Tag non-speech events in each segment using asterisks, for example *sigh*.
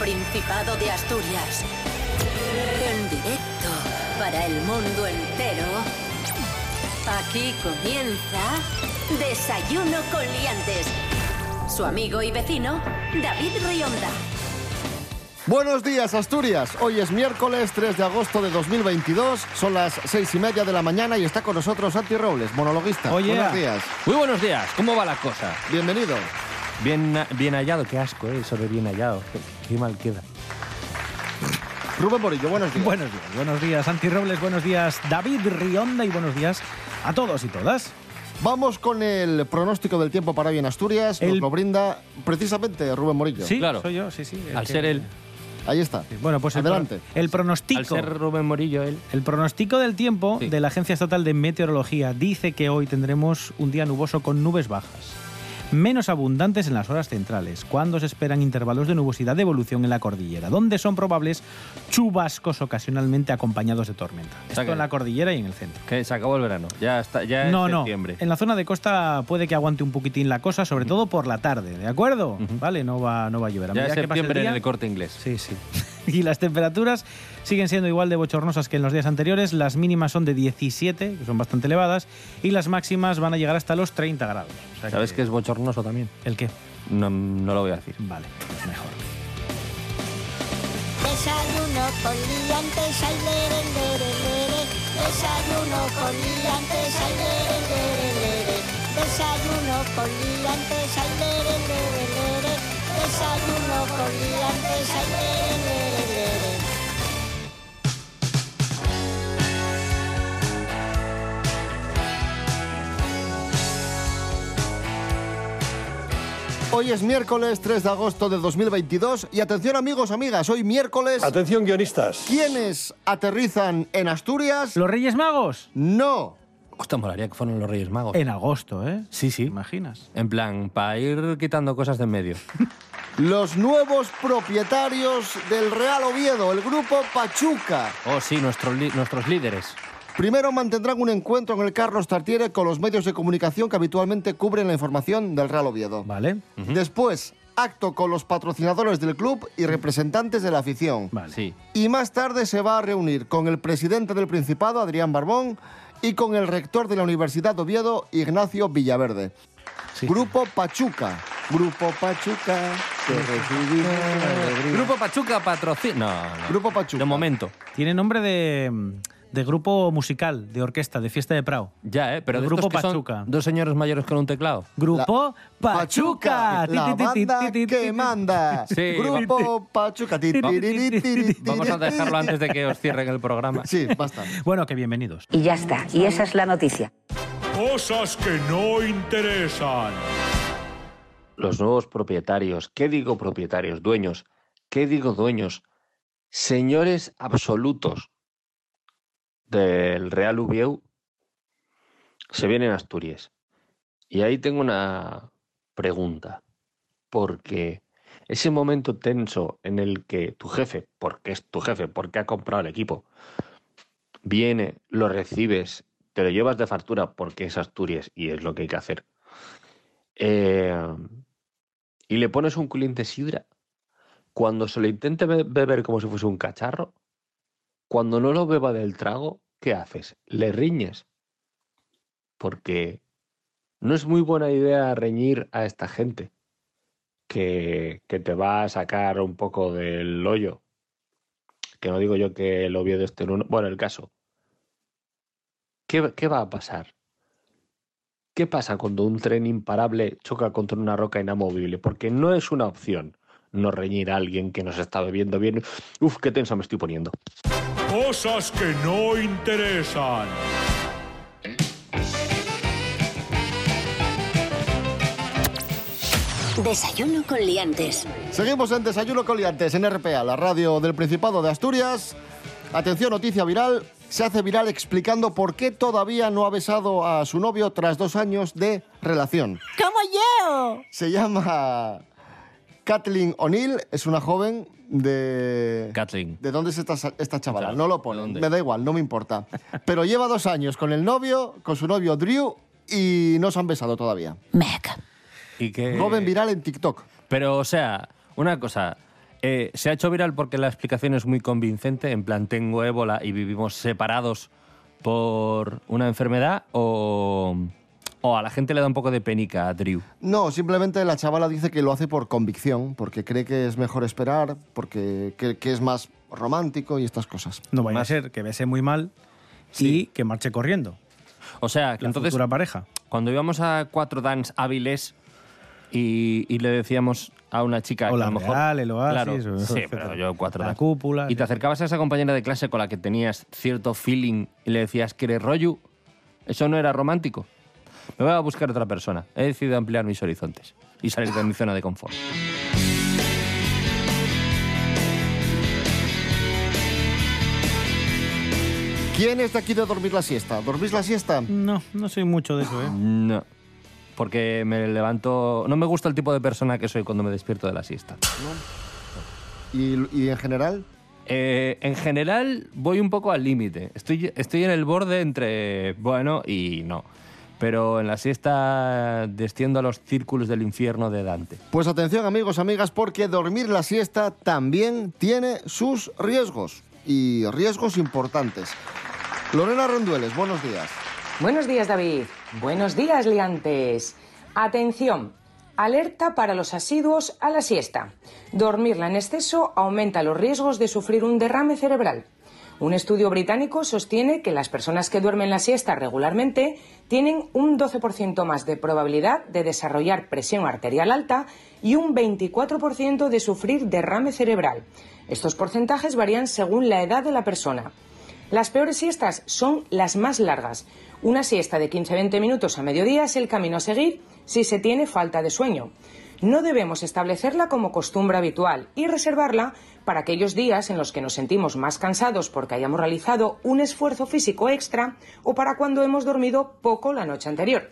Principado de Asturias. En directo para el mundo entero. Aquí comienza Desayuno con Liantes. Su amigo y vecino, David Rionda. Buenos días, Asturias. Hoy es miércoles 3 de agosto de 2022. Son las seis y media de la mañana y está con nosotros Santi Robles, monologuista. Oye, Buenos días. Muy buenos días. ¿Cómo va la cosa? Bienvenido. Bien, bien hallado. Qué asco, ¿eh? Eso de bien hallado. Queda. Rubén Morillo, buenos días. Buenos días, buenos días, Santi Robles, buenos días, David Rionda y buenos días a todos y todas. Vamos con el pronóstico del tiempo para hoy en Asturias. Nos El- lo brinda precisamente Rubén Morillo. Sí, Claro. soy yo, sí, sí. Al que- ser él, Ahí está. Bueno, pues el, Adelante. pro- el pronóstico. al ser Rubén Morillo, él. El pronóstico del tiempo Sí. de la Agencia Estatal de Meteorología dice que hoy tendremos un día nuboso con nubes bajas, menos abundantes en las horas centrales, cuando se esperan intervalos de nubosidad de evolución en la cordillera, donde son probables chubascos ocasionalmente acompañados de tormenta. Esto en la cordillera y en el centro. Que se acabó el verano. Ya está, ya no, es no. septiembre. En la zona de costa puede que aguante un poquitín la cosa, sobre todo por la tarde, ¿de acuerdo? Vale, no va, no va a llover. A Ya es que septiembre en el corte inglés. Sí, sí. *laughs* Y las temperaturas siguen siendo igual de bochornosas que en los días anteriores. Las mínimas son de 17, que son bastante elevadas, y las máximas van a llegar hasta los 30 grados. O sea ¿Sabes que es bochornoso también? ¿El qué? No, no lo voy a decir. Vale, pues mejor. Desayuno con liantes, ay, lere, lere, lere. Desayuno con liantes, ay, lere, lere, lere. Desayuno con liantes, ay, lere, lere, lere. Desayuno con liantes, ay, lere, lere. Hoy es miércoles 3 de agosto de 2022 y atención amigos, amigas, hoy miércoles... Atención guionistas. ¿Quiénes aterrizan en Asturias? ¿Los Reyes Magos? No. Hostia, molaría que fueron los Reyes Magos. En agosto, ¿eh? Sí, sí. ¿Te imaginas? En plan, para ir quitando cosas de en medio. *laughs* Los nuevos propietarios del Real Oviedo, el grupo Pachuca. Oh, sí, nuestros líderes. Primero mantendrán un encuentro en el Carlos Tartiere con los medios de comunicación que habitualmente cubren la información del Real Oviedo. ¿Vale? Después, acto con los patrocinadores del club y representantes de la afición. Vale. Sí. Y más tarde se va a reunir con el presidente del Principado, Adrián Barbón, y con el rector de la Universidad de Oviedo, Ignacio Villaverde. Sí. Grupo Pachuca. Grupo Pachuca. recibimos. Grupo Pachuca patrocina. No, no. Grupo Pachuca. De momento. Tiene nombre de, de grupo musical, de orquesta, de fiesta de Prado. Ya, ¿eh? Pero El de Grupo estos que son Pachuca. dos señores mayores con un teclado. Grupo Pachuca. La Ti, ti, ti, banda ti, ti, ti, que manda. *laughs* Sí, Grupo Pachuca. Ti, ti, ti, ti, ti, ti, Vamos a dejarlo antes de que os cierren el programa. Sí, basta. Bueno, que bienvenidos. Y ya está. Y esa es la noticia. Cosas que no interesan. los nuevos propietarios, ¿qué digo propietarios? Dueños, ¿qué digo dueños? Señores absolutos del Real Ubieu se vienen a Asturias. Y ahí tengo una pregunta, porque ese momento tenso en el que tu jefe, porque es tu jefe, porque ha comprado el equipo, viene, lo recibes, te lo llevas de factura porque es Asturias y es lo que hay que hacer. Eh, y le pones un de sidra, cuando se lo intente be- beber como si fuese un cacharro, cuando no lo beba del trago, ¿qué haces? Le riñes. Porque no es muy buena idea reñir a esta gente que, te va a sacar un poco del hoyo. Que no digo yo que el Oviedo esté en uno. Bueno, el caso. ¿Qué, qué va a pasar? ¿Qué pasa cuando un tren imparable choca contra una roca inamovible? Porque no es una opción no reñir a alguien que nos está bebiendo bien. Uf, qué tenso me estoy poniendo. Cosas que no interesan. Desayuno con liantes. Seguimos en Desayuno Coliantes en RPA, la radio del Principado de Asturias. Atención, noticia viral. Se hace viral explicando por qué todavía no ha besado a su novio tras dos años de relación. ¡Como yo! Se llama Kathleen O'Neill, es una joven de... Kathleen. ¿De dónde es esta, esta chavala? Claro, No lo ¿de pone, dónde? me da igual, no me importa. *laughs* Pero lleva dos años con el novio, con su novio Drew, y no se han besado todavía. Meg. Y que... Joven viral en TikTok. Pero, o sea, una cosa. Eh, se ha hecho viral porque la explicación es muy convincente, en plan tengo ébola y vivimos separados por una enfermedad o, o a la gente le da un poco de penica a Drew. No, simplemente la chavala dice que lo hace por convicción, porque cree que es mejor esperar, porque que, que es más romántico y estas cosas. No vaya a ser que bese muy mal y que marche corriendo. O sea, que La entonces futura pareja. cuando íbamos a cuatro dance hábiles y, y le decíamos a una chica O que la a lo mejor Real, el Oasis, claro, o- sí, pero yo cuatro La dance. cúpula, y sí. te acercabas a esa compañera de clase con la que tenías cierto feeling y le decías que eres rollo, eso no era romántico. Me voy a buscar otra persona. He decidido ampliar mis horizontes y salir de mi zona de confort. ¿Quién es de aquí de dormir la siesta? ¿Dormís la siesta? No, no soy mucho de eso, ¿eh? No. Porque me levanto. No me gusta el tipo de persona que soy cuando me despierto de la siesta. ¿Y, y en general? Eh, en general, voy un poco al límite. Estoy, estoy en el borde entre bueno y no. Pero en la siesta desciendo a los círculos del infierno de Dante. Pues atención amigos, amigas, porque dormir la siesta también tiene sus riesgos. Y riesgos importantes. Lorena Rendueles, buenos días. Buenos días, David. Buenos días, liantes. Atención. Alerta para los asiduos a la siesta. Dormirla en exceso aumenta los riesgos de sufrir un derrame cerebral. Un estudio británico sostiene que las personas que duermen la siesta regularmente tienen un 12% más de probabilidad de desarrollar presión arterial alta y un 24% de sufrir derrame cerebral. Estos porcentajes varían según la edad de la persona. Las peores siestas son las más largas. Una siesta de 15-20 minutos a mediodía es el camino a seguir si se tiene falta de sueño. No debemos establecerla como costumbre habitual y reservarla para aquellos días en los que nos sentimos más cansados porque hayamos realizado un esfuerzo físico extra o para cuando hemos dormido poco la noche anterior.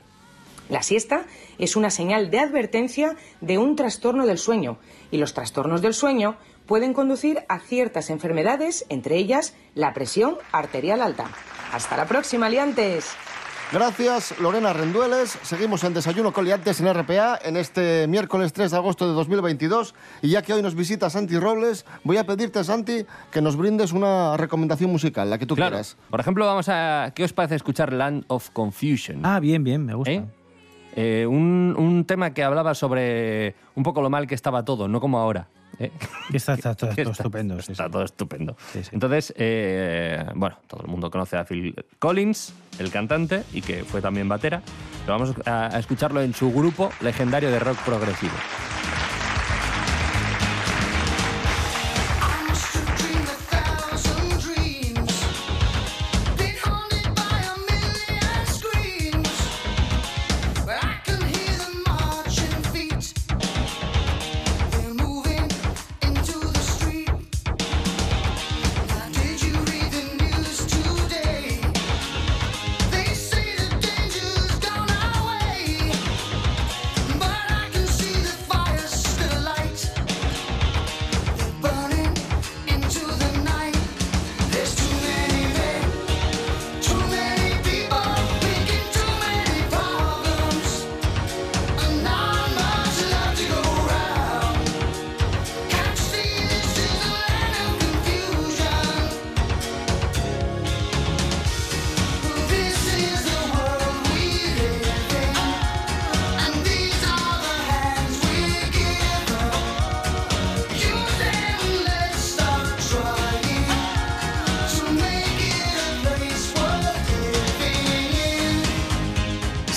La siesta es una señal de advertencia de un trastorno del sueño y los trastornos del sueño pueden conducir a ciertas enfermedades, entre ellas la presión arterial alta. Hasta la próxima, liantes. Gracias, Lorena Rendueles. Seguimos en Desayuno con Liantes en RPA en este miércoles 3 de agosto de 2022. Y ya que hoy nos visita Santi Robles, voy a pedirte, Santi, que nos brindes una recomendación musical, la que tú Claro. quieras. Por ejemplo, vamos a. ¿Qué os parece escuchar Land of Confusion? Ah, bien, bien, me gusta. ¿Eh? Eh, un, un tema que hablaba sobre un poco lo mal que estaba todo, no como ahora. *laughs* ¿eh? Está, está todo, estupendo. Está sí. todo estupendo. Sí, sí. Entonces, eh, bueno, todo el mundo conoce a Phil Collins, el cantante, y que fue también batera. Pero vamos a escucharlo en su grupo legendario de rock progresivo.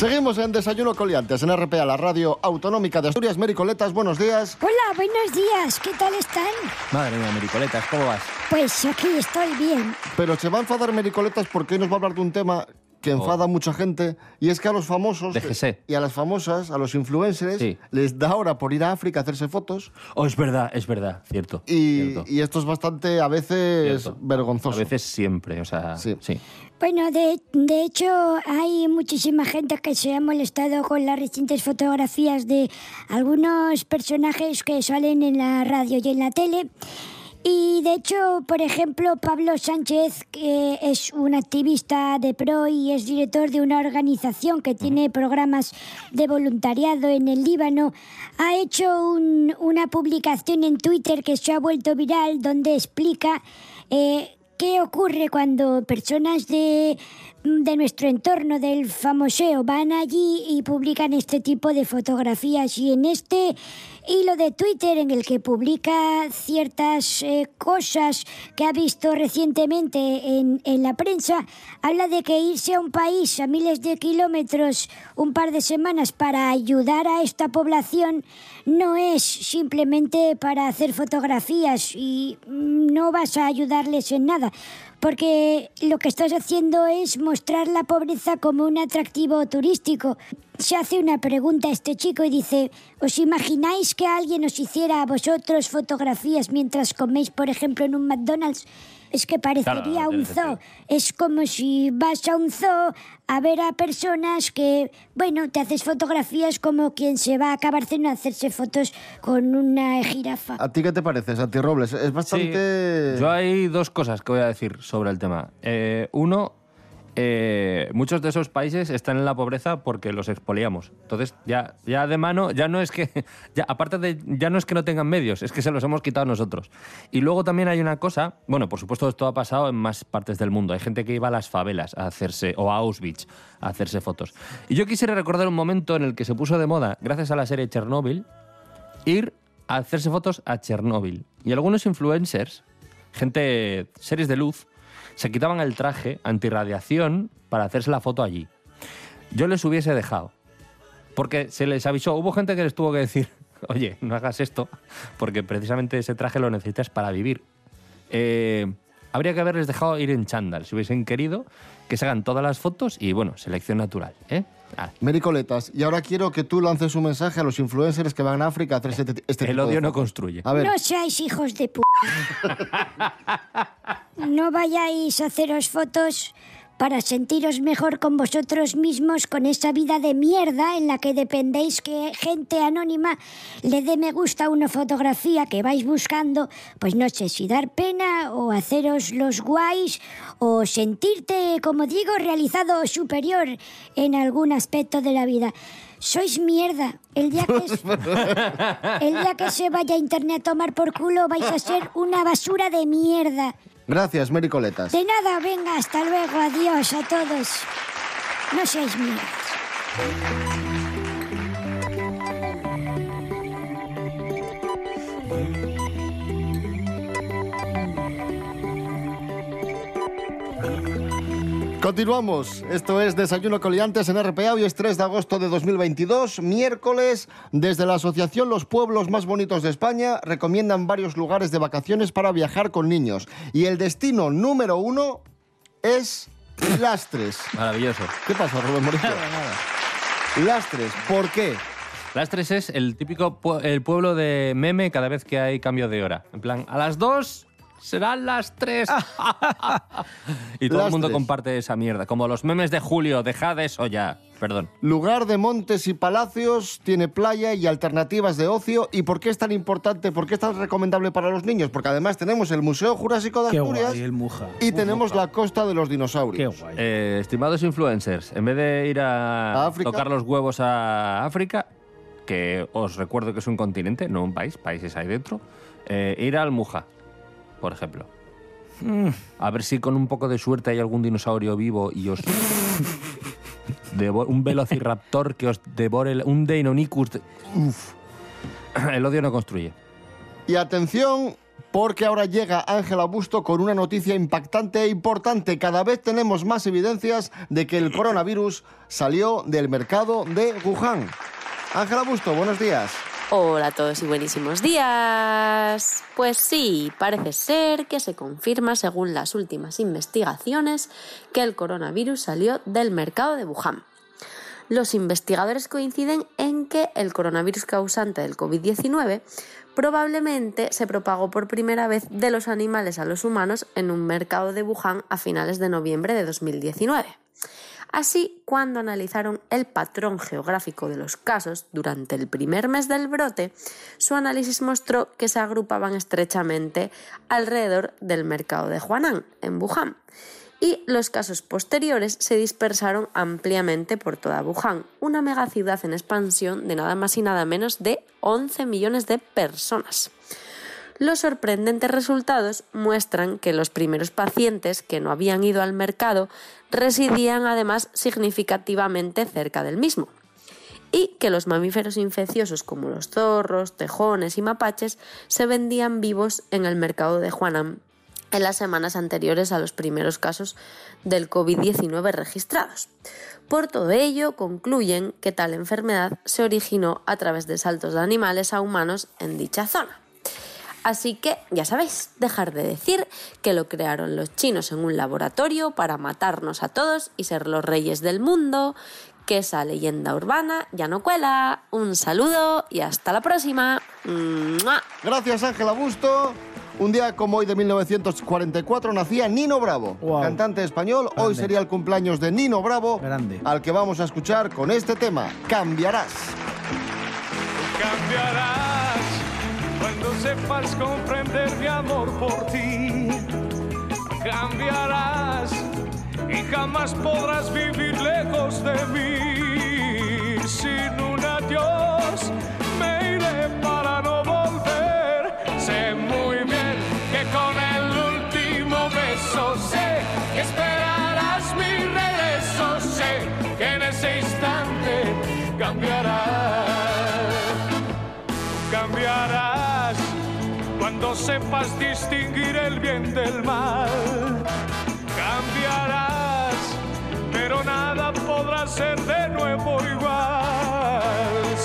Seguimos en Desayuno con Liantes en RPA, la radio autonómica de Asturias. Mericoletas, buenos días. Hola, buenos días. ¿Qué tal están? Madre mía, Mericoletas, ¿cómo vas? Pues aquí estoy bien. Pero se va a enfadar Mericoletas porque hoy nos va a hablar de un tema que enfada a mucha gente y es que a los famosos Déjese. y a las famosas, a los influencers, Sí. les da hora por ir a África a hacerse fotos Oh, es verdad, es verdad, cierto. y, cierto, y esto es bastante a veces cierto. vergonzoso. A veces siempre, o sea, Sí. sí. Bueno, de, de hecho, hay muchísima gente que se ha molestado con las recientes fotografías de algunos personajes que salen en la radio y en la tele. Y de hecho, por ejemplo, Pablo Sánchez, que es un activista de pro y es director de una organización que tiene programas de voluntariado en el Líbano, ha hecho un- una publicación en Twitter que se ha vuelto viral donde explica eh, qué ocurre cuando personas de, de nuestro entorno, del famoseo, van allí y publican este tipo de fotografías. Y en este hilo de Twitter en el que publica ciertas eh, cosas que ha visto recientemente en, en la prensa, habla de que irse a un país a miles de kilómetros un par de semanas para ayudar a esta población no es simplemente para hacer fotografías y mm, no vas a ayudarles en nada. Porque lo que estás haciendo es mostrar la pobreza como un atractivo turístico. Se hace una pregunta a este chico y dice, ¿os imagináis que alguien os hiciera a vosotros fotografías mientras coméis, por ejemplo, en un McDonald's? Es que parecería Claro, no un zoo. Es como si vas a un zoo a ver a personas que, bueno, te haces fotografías como quien se va a Barcelona a hacerse fotos con una jirafa. ¿A ti qué te parece, Santi Robles? Es bastante... Yo hay dos cosas que voy a decir sobre el tema. Eh, uno, eh, muchos de esos países están en la pobreza porque los expoliamos. Entonces, ya, ya de mano, ya no es que, *laughs* ya, aparte de, ya no es que no tengan medios, es que se los hemos quitado nosotros. Y luego también hay una cosa, bueno, por supuesto esto ha pasado en más partes del mundo. Hay gente que iba a las favelas a hacerse, o a Auschwitz, a hacerse fotos. Y yo quisiera recordar un momento en el que se puso de moda, gracias a la serie Chernobyl, ir a hacerse fotos a Chernóbil. Y algunos influencers, gente, series de luz, se quitaban el traje antirradiación para hacerse la foto allí. Yo les hubiese dejado. Porque se les avisó, hubo gente que les tuvo que decir, *laughs* oye, no hagas esto, porque precisamente ese traje lo necesitas para vivir. Eh, habría que haberles dejado ir en chándal, si hubiesen querido, que se hagan todas las fotos y, bueno, selección natural. ¿eh? Ah, Mericoletas, y ahora quiero que tú lances un mensaje a los influencers que van a África a hacer este, este el tipo de odio no construye. A ver, No seáis hijos de p. *laughs* No vayáis a haceros fotos para sentiros mejor con vosotros mismos con esa vida de mierda en la que dependéis que gente anónima le dé me gusta a una fotografía que vais buscando, pues no sé si dar pena o haceros los guays o sentirte, como digo, realizado o superior en algún aspecto de la vida. Sois mierda. El día que, *laughs* el día que se vaya a internet a tomar por culo vais a ser una basura de mierda. Gracias, Mericoletas. De nada, venga, hasta luego, adiós a todos. No seáis mierdas. Continuamos. Esto es Desayuno Coliantes en RPA. Hoy es 3 de agosto de 2022, miércoles. Desde la Asociación Los Pueblos Más Bonitos de España recomiendan varios lugares de vacaciones para viajar con niños. Y el destino número uno es Lastres. *laughs* Maravilloso. ¿Qué pasa, Rubén Morillo? Lastres. ¿Por qué? Lastres es el típico pue- el pueblo de meme cada vez que hay cambio de hora. En plan, a las dos serán las tres. *laughs* y todo el mundo comparte esa mierda. Como los memes de Julio, dejad eso ya. Perdón. Lugar de montes y palacios, tiene playa y alternativas de ocio. ¿Y por qué es tan importante, por qué es tan recomendable para los niños? Porque además tenemos el Museo Jurásico de Qué Asturias guay, el Muja. y tenemos la Costa de los Qué Dinosaurios. guay. Eh, estimados influencers, en vez de ir a, ¿A África? tocar los huevos a África, que os recuerdo que es un continente, no un país, países hay dentro, eh, ir al Muja, por ejemplo. A ver si con un poco de suerte hay algún dinosaurio vivo y os... *laughs* devo- un velociraptor que os devore... el- un Deinonychus... de- Uf. *clears throat* El odio no construye. Y atención, porque ahora llega Ángela Busto con una noticia impactante e importante. Cada vez tenemos más evidencias de que el coronavirus salió del mercado de Wuhan. Ángela Busto, buenos días. Hola a todos y buenísimos días. Pues sí, parece ser que se confirma según las últimas investigaciones que el coronavirus salió del mercado de Wuhan. Los investigadores coinciden en que el coronavirus causante del COVID-19 probablemente se propagó por primera vez de los animales a los humanos en un mercado de Wuhan a finales de noviembre de 2019. Así, cuando analizaron el patrón geográfico de los casos durante el primer mes del brote, su análisis mostró que se agrupaban estrechamente alrededor del mercado de Huanan, en Wuhan, y los casos posteriores se dispersaron ampliamente por toda Wuhan, una megaciudad en expansión de nada más y nada menos de 11 millones de personas. Los sorprendentes resultados muestran que los primeros pacientes que no habían ido al mercado residían además significativamente cerca del mismo y que los mamíferos infecciosos como los zorros, tejones y mapaches se vendían vivos en el mercado de Huanan en las semanas anteriores a los primeros casos del COVID-19 registrados. Por todo ello, concluyen que tal enfermedad se originó a través de saltos de animales a humanos en dicha zona. Así que, ya sabéis, dejar de decir que lo crearon los chinos en un laboratorio para matarnos a todos y ser los reyes del mundo, que esa leyenda urbana ya no cuela. Un saludo y hasta la próxima. ¡Mua! Gracias, Ángela Busto. Un día como hoy de 1944 nacía Nino Bravo, cantante español. Hoy sería el cumpleaños de Nino Bravo, Grande. al que vamos a escuchar con este tema, Cambiarás. cambiarás sepas comprender mi amor por ti. Cambiarás y jamás podrás vivir lejos de mí. Sin un adiós me iré para no cuando sepas distinguir el bien del mal. Cambiarás, pero nada podrá ser de nuevo igual.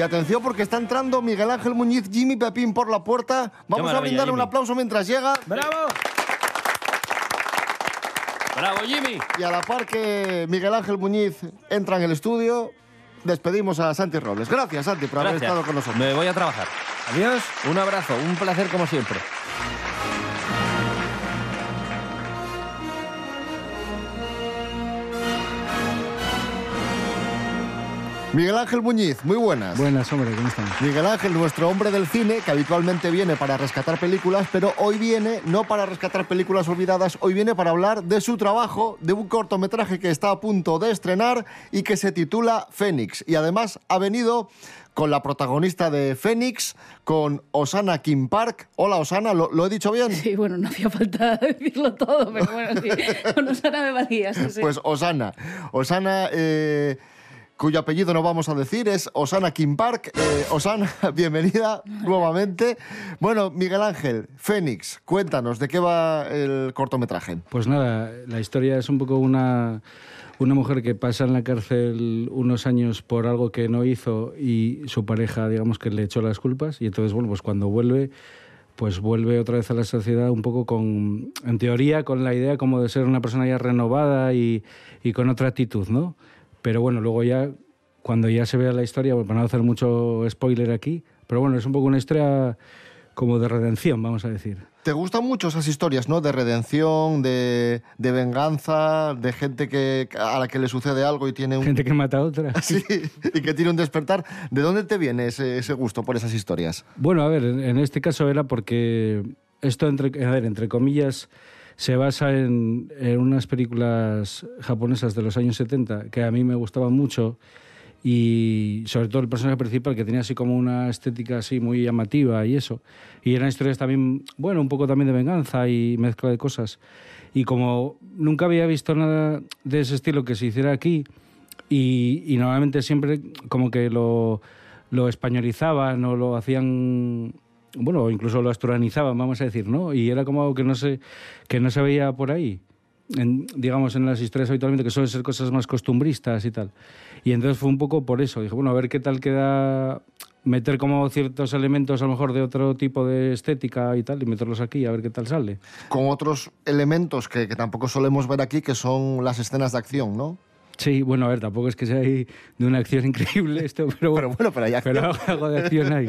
Y atención porque está entrando Miguel Ángel Muñiz, Jimmy Pepín por la puerta. Vamos a brindarle un aplauso mientras llega. ¡Bravo! ¡Bravo, Jimmy! Y a la par que Miguel Ángel Muñiz entra en el estudio, despedimos a Santi Robles. Gracias, Santi, por haber estado con nosotros. Me voy a trabajar. Adiós. Un abrazo, un placer como siempre. Miguel Ángel Muñiz, muy buenas. Buenas, hombre, ¿cómo estamos? Miguel Ángel, nuestro hombre del cine, que habitualmente viene para rescatar películas, pero hoy viene no para rescatar películas olvidadas, hoy viene para hablar de su trabajo, de un cortometraje que está a punto de estrenar y que se titula Fénix. Y además ha venido con la protagonista de Fénix, con Osana Kim Park. Hola, Osana, ¿lo, lo he dicho bien? Sí, bueno, no hacía falta *laughs* decirlo todo, pero bueno, sí. *laughs* Con Osana me valía, sí, sí. Pues Osana. Osana, eh, cuyo apellido no vamos a decir, es Osana Kim Park. Eh, Osana, *laughs* bienvenida nuevamente. Bueno, Miguel Ángel, Fénix, cuéntanos, ¿de qué va el cortometraje? Pues nada, la historia es un poco una, una mujer que pasa en la cárcel unos años por algo que no hizo y su pareja, digamos, que le echó las culpas. Y entonces, bueno, pues cuando vuelve, pues vuelve otra vez a la sociedad un poco con, en teoría, con la idea como de ser una persona ya renovada y, y con otra actitud, ¿no? Pero bueno, luego ya, cuando ya se vea la historia, para no hacer mucho spoiler aquí, pero bueno, es un poco una historia como de redención, vamos a decir. ¿Te gustan mucho esas historias, no? De redención, de, de venganza, de gente que, a la que le sucede algo y tiene un... Gente que mata a otra. *laughs* Sí, y que tiene un despertar. ¿De dónde te viene ese, ese gusto por esas historias? Bueno, a ver, en en este caso era porque esto, entre, a ver, entre comillas, se basa en, en unas películas japonesas de los años 70 que a mí me gustaban mucho y sobre todo el personaje principal que tenía así como una estética así muy llamativa y eso. Y eran historias también, bueno, un poco también de venganza y mezcla de cosas. Y como nunca había visto nada de ese estilo que se hiciera aquí y, y normalmente siempre como que lo, lo españolizaban o lo hacían bueno, incluso lo asturianizaban, vamos a decir, ¿no? Y era como algo que no se, que no se veía por ahí, en- digamos, en las historias habitualmente, que suelen ser cosas más costumbristas y tal. Y entonces fue un poco por eso. Dije, bueno, a ver qué tal queda meter como ciertos elementos a lo mejor de otro tipo de estética y tal, y meterlos aquí, a ver qué tal sale. Con otros elementos que, que tampoco solemos ver aquí, que son las escenas de acción, ¿no? Sí, bueno, a ver, tampoco es que sea ahí de una acción increíble esto, pero bueno, bueno, pero hay pero algo de acción hay.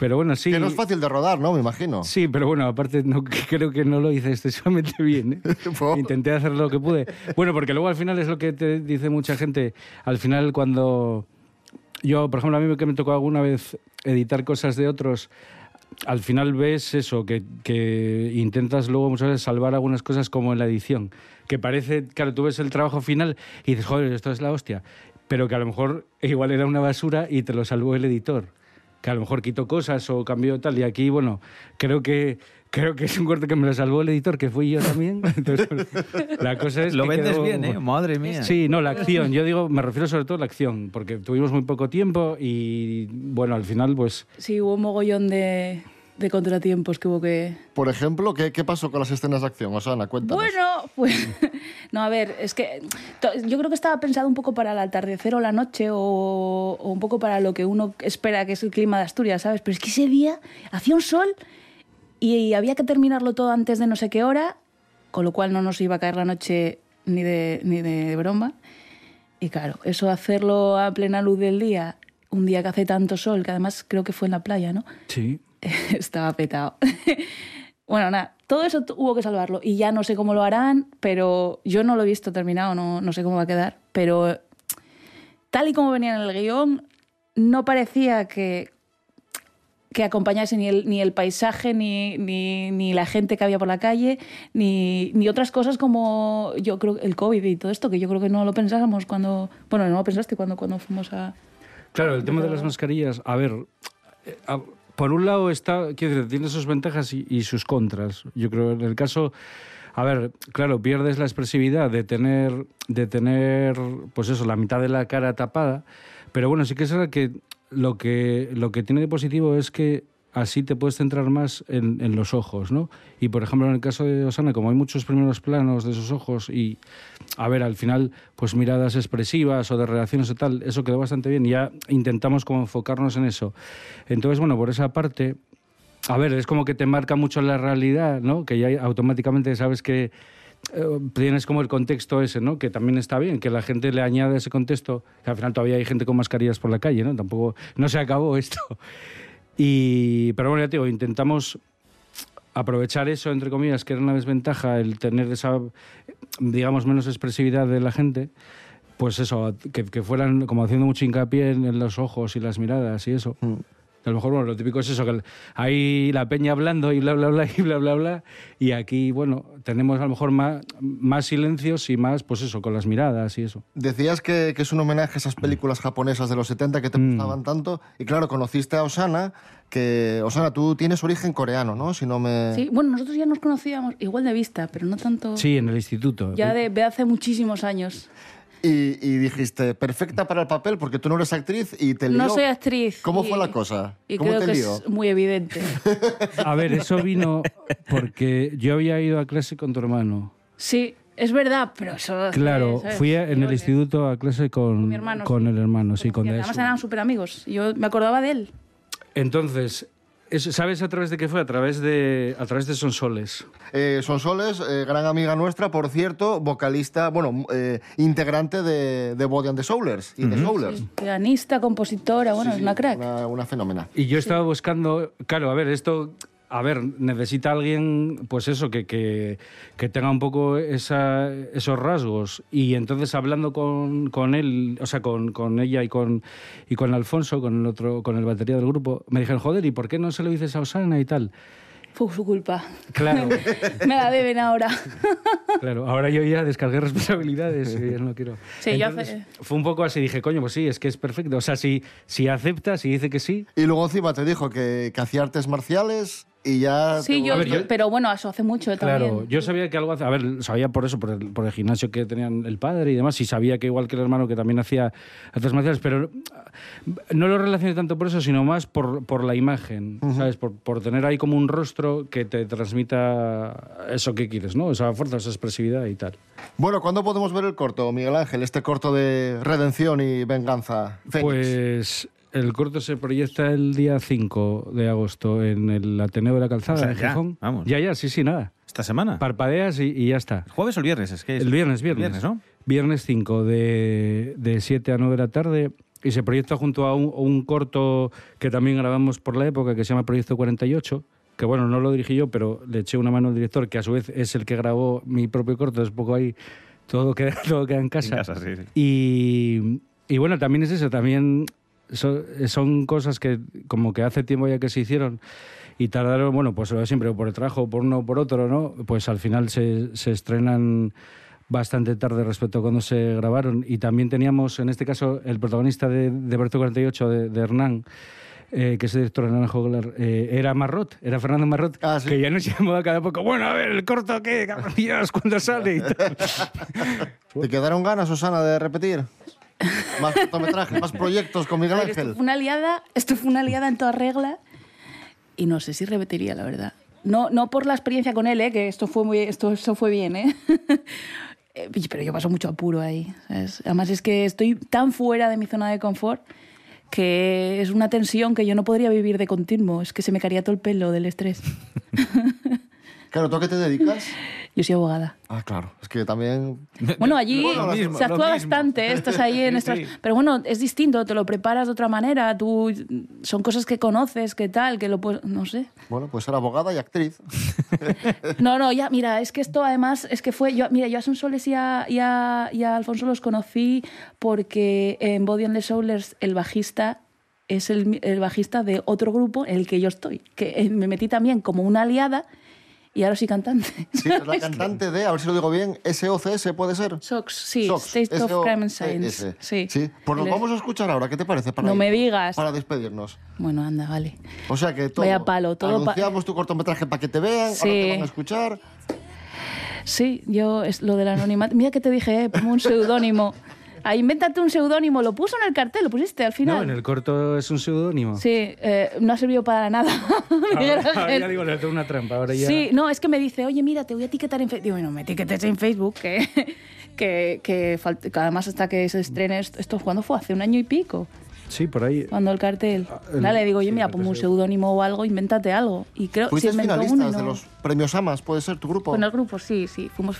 Pero bueno, sí. Que no es fácil de rodar, ¿no? Me imagino. Sí, pero bueno, aparte no, creo que no lo hice excesivamente bien. ¿eh? *laughs* Intenté hacer lo que pude. Bueno, porque luego al final es lo que te dice mucha gente. Al final cuando yo, por ejemplo, a mí que me tocó alguna vez editar cosas de otros, al final ves eso, que, intentas luego muchas veces salvar algunas cosas como en la edición. Que parece, claro, tú ves el trabajo final y dices, joder, esto es la hostia. Pero que a lo mejor igual era una basura y te lo salvó el editor. Que a lo mejor quitó cosas o cambió tal. Y aquí, bueno, creo que creo que es un corte que me lo salvó el editor, que fui yo también. *laughs* Entonces, bueno, la cosa es Lo que vendes quedó- bien, ¿eh? Madre mía. Sí, no, la acción. Yo digo, me refiero sobre todo a la acción, porque tuvimos muy poco tiempo y, bueno, al final, pues... Sí, hubo un mogollón de, de contratiempos que hubo que... Por ejemplo, ¿qué, qué pasó con las escenas de acción? Osana, cuéntanos. Bueno, pues... *laughs* No, a ver, es que yo creo que estaba pensado un poco para el atardecer o la noche o, o un poco para lo que uno espera que es el clima de Asturias, ¿sabes? Pero es que ese día hacía un sol y había que terminarlo todo antes de no sé qué hora, con lo cual no nos iba a caer la noche ni de, ni de broma. Y claro, eso hacerlo a plena luz del día, un día que hace tanto sol, que además creo que fue en la playa, ¿no? Sí. *laughs* Estaba petado. *laughs* bueno, nada, todo eso hubo que salvarlo. Y ya no sé cómo lo harán, pero yo no lo he visto terminado, no, no sé cómo va a quedar. Pero tal y como venía en el guion, no parecía que, que acompañase ni el, ni el paisaje, ni, ni, ni la gente que había por la calle, ni, ni otras cosas como yo creo el COVID y todo esto, que yo creo que no lo pensábamos cuando. Bueno, no lo pensaste cuando, cuando fuimos a. Claro, el tema de las mascarillas, a ver, eh, por un lado está, quiero decir, tiene sus ventajas y, sus contras. Yo creo en el caso, a ver, claro, pierdes la expresividad de tener, de tener, pues eso, la mitad de la cara tapada, pero bueno, sí que es verdad que lo que, lo que tiene de positivo es que así te puedes centrar más en, los ojos, ¿no? Y por ejemplo, en el caso de Osana, como hay muchos primeros planos de esos ojos y, a ver, al final, pues miradas expresivas o de reacciones o tal, eso quedó bastante bien. Ya intentamos como enfocarnos en eso. Entonces, bueno, por esa parte, a ver, es como que te marca mucho la realidad, ¿no? Que ya automáticamente sabes que eh, tienes como el contexto ese, ¿no? Que también está bien, que la gente le añade ese contexto, que al final todavía hay gente con mascarillas por la calle, ¿no? Tampoco, no se acabó esto. Y, pero bueno, ya te digo, intentamos aprovechar eso, entre comillas, que era una desventaja, el tener esa, digamos, menos expresividad de la gente, pues eso, que, fueran como haciendo mucho hincapié en, en los ojos y las miradas y eso. A lo mejor, bueno, lo típico es eso, que hay la peña hablando y bla, bla, bla, y bla, bla, bla, y aquí, bueno, tenemos a lo mejor más, más silencios y más, pues eso, con las miradas y eso. Decías que, que es un homenaje a esas películas japonesas de los 70 que te Mm. gustaban tanto. Y claro, conociste a Osana, que Osana, tú tienes origen coreano, ¿no? Si no me... Sí, bueno, nosotros ya nos conocíamos, igual de vista, pero no tanto. Sí, en el instituto. Ya de, de hace muchísimos años. Y, y dijiste, perfecta para el papel porque tú no eres actriz y te lió. No soy actriz. ¿Cómo y- fue la cosa? Y ¿Cómo creo te que lió? es muy evidente. A ver, eso vino porque yo había ido a clase con tu hermano. Sí, es verdad, pero eso. Claro, ¿sabes? fui a- en el instituto a clase con, mi hermano, con sí. el hermano, sí, con además eran súper amigos. Yo me acordaba de él. Entonces, ¿sabes a través de qué fue? A través de, a través de Sonsoles. Eh, Sonsoles, eh, gran amiga nuestra, por cierto, vocalista, bueno, eh, integrante de, de Body and the Soulers y de Ujú. Soulers. Pianista, compositora, bueno, es una crack. Una, una fenómena. Y yo estaba buscando, claro, a ver, esto, a ver, necesita alguien, pues eso, que, que, que tenga un poco esa, esos rasgos. Y entonces hablando con, con él, o sea, con, con ella y con, y con Alfonso, con el otro, con el batería del grupo, me dijeron, joder, ¿y por qué no se lo dices a Osana y tal? Fue su culpa. Claro, *laughs* me la deben ahora. *laughs* claro. Ahora yo ya descargué responsabilidades y ya no quiero. Sí, yo Entonces, hace- Fue un poco así, dije, coño, pues sí, es que es perfecto. O sea, si, si acepta, si dice que sí, Y luego encima te dijo que, que hacía artes marciales y ya... Sí, yo, pero bueno, eso hace mucho Claro, también. yo sabía que algo hace, a ver, sabía por eso, por el, por el gimnasio que tenían el padre y demás, y sabía que igual que el hermano que también hacía artes marciales, pero no lo relacioné tanto por eso, sino más por, por la imagen, ¿sabes? Por, por tener ahí como un rostro que te transmita eso que quieres, ¿no? Esa fuerza, esa expresividad y tal. Bueno, ¿cuándo podemos ver el corto, Miguel Ángel? Este corto de redención y venganza. Fénix. Pues el corto se proyecta el día 5 de agosto en el Ateneo de la Calzada, O sea, en ya, Gijón. vamos. Ya, ya, sí, sí, nada. Esta semana. Parpadeas y, y ya está. ¿Jueves o el viernes? Es que es- El viernes, viernes. Viernes, ¿no? Viernes 5, de, de 7 a 9 de la tarde. Y se proyecta junto a un, un corto que también grabamos por la época, que se llama Proyecto 48. Que bueno, no lo dirigí yo, pero le eché una mano al director, que a su vez es el que grabó mi propio corto. Es poco ahí, todo queda, *laughs* todo queda en casa. En casa, sí, sí. Y, y bueno, también es eso, también so- son cosas que como que hace tiempo ya que se hicieron y tardaron, bueno, pues lo de siempre, o por el trabajo, por uno o por otro, ¿no? Pues al final se, se estrenan bastante tarde respecto a cuando se grabaron. Y también teníamos, en este caso, el protagonista de, de Berto 48, de, de Hernán, eh, que es el director de Naranjo Golar, eh, era Marrot, era Fernando Marrot, que ya nos *laughs* llamaba cada poco, bueno, a ver, el corto, ¿qué? Dios, ¿cuándo sale? Y tal. *laughs* ¿Te quedaron ganas, Susana, de repetir? Más cortometrajes, más proyectos con Miguel ver, esto Ángel. fue una liada, esto fue una liada en toda regla y no sé si repetiría, la verdad. No, no por la experiencia con él, ¿eh? que esto fue, muy, esto, esto fue bien, ¿eh? *laughs* Eh, pero yo paso mucho apuro ahí. ¿sabes? Además es que estoy tan fuera de mi zona de confort que es una tensión que yo no podría vivir de continuo. Es que se me caería todo el pelo del estrés. *laughs* Claro, ¿tú a qué te dedicas? Yo soy abogada. Ah, claro, es que también... Bueno, allí *laughs* mismo, se actúa bastante, estás ahí en Sí, estas... sí. Pero bueno, es distinto, te lo preparas de otra manera, tú... Son cosas que conoces, que tal, que lo puedes... No sé. Bueno, pues ser abogada y actriz. *laughs* No, no, ya, mira, es que esto además, es que fue... Yo, mira, yo a Sonsoles y a, y, a, y a Alfonso los conocí porque en Body and the Soulers el bajista es el, el bajista de otro grupo en el que yo estoy, que me metí también como una aliada y ahora soy cantante. Sí, es la *laughs* cantante de, a ver si lo digo bien, SOCS, ¿puede ser? SOX, sí, SOX, State of Crime and S.O.C.S.. Science. Sí. Sí, pues es- vamos a escuchar ahora, ¿qué te parece? Para No ir- me digas. Para despedirnos. Bueno, anda, vale. O sea que todo, Vaya palo, todo pa- anunciamos tu cortometraje para que te vean, ahora Sí. te van a escuchar. Sí, yo es lo del anonimato. Mira que te dije, eh, un seudónimo. Ahí, invéntate un seudónimo. Lo puso en el cartel, lo pusiste al final. No, en el corto es un seudónimo. Sí, eh, no ha servido para nada. *laughs* Ahora, ya digo, le tengo una trampa. Ahora ya... Sí, no, es que me dice, oye, mira, te voy a etiquetar en Facebook. Digo, no me etiquetes en Facebook, que, *laughs* que, que, que además hasta que se estrene esto, esto, ¿cuándo fue? Hace un año y pico, Sí, por ahí. cuando el cartel. Ah, el- Dale, digo, sí, mira, ponme un seudónimo o algo, invéntate algo. Y creo Fuiste se inventó uno finalistas de no- los premios AMAS, ¿puede ser tu grupo? Con el grupo, sí, sí. Fuimos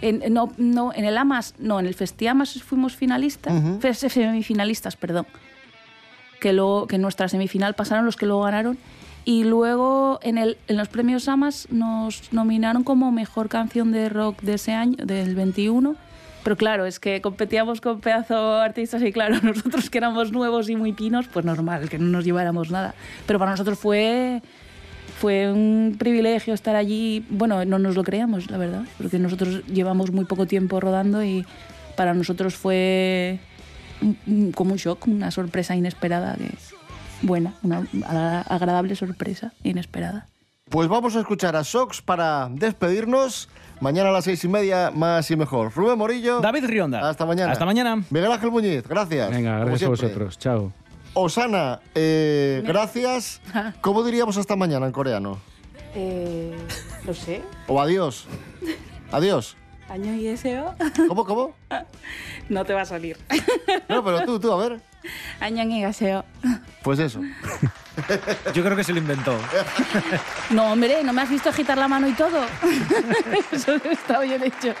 en, no, no, en el AMAS, no, en el Festiamas fuimos finalistas, Ujú. fe- semifinalistas, perdón. Que, luego, que en nuestra semifinal pasaron los que luego ganaron. Y luego en, el, en los premios AMAS nos nominaron como mejor canción de rock de ese año, del 21. Pero claro, es que competíamos con pedazo artistas y claro, *laughs* nosotros que éramos nuevos y muy pinos, pues normal, que no nos lleváramos nada. Pero para nosotros fue fue un privilegio estar allí. Bueno, no nos lo creíamos, la verdad, porque nosotros llevamos muy poco tiempo rodando y para nosotros fue como un shock, una sorpresa inesperada, buena, una agra- agradable sorpresa inesperada. Pues vamos a escuchar a Sox para despedirnos. Mañana a las seis y media, más y mejor. Rubén Morillo. David Rionda. Hasta mañana. Hasta mañana. Miguel Ángel Muñiz, gracias. Venga, gracias a vosotros. Chao. Osana, eh, gracias. *laughs* ¿Cómo diríamos hasta mañana en coreano? Eh, lo sé. O adiós. Adiós. Año y deseo. ¿Cómo, cómo? *laughs* No te va a salir. No, pero tú, tú, a ver. Año y deseo. Pues eso. *laughs* Yo creo que se lo inventó. No, hombre, ¿no me has visto agitar la mano y todo? *laughs* Eso está bien hecho.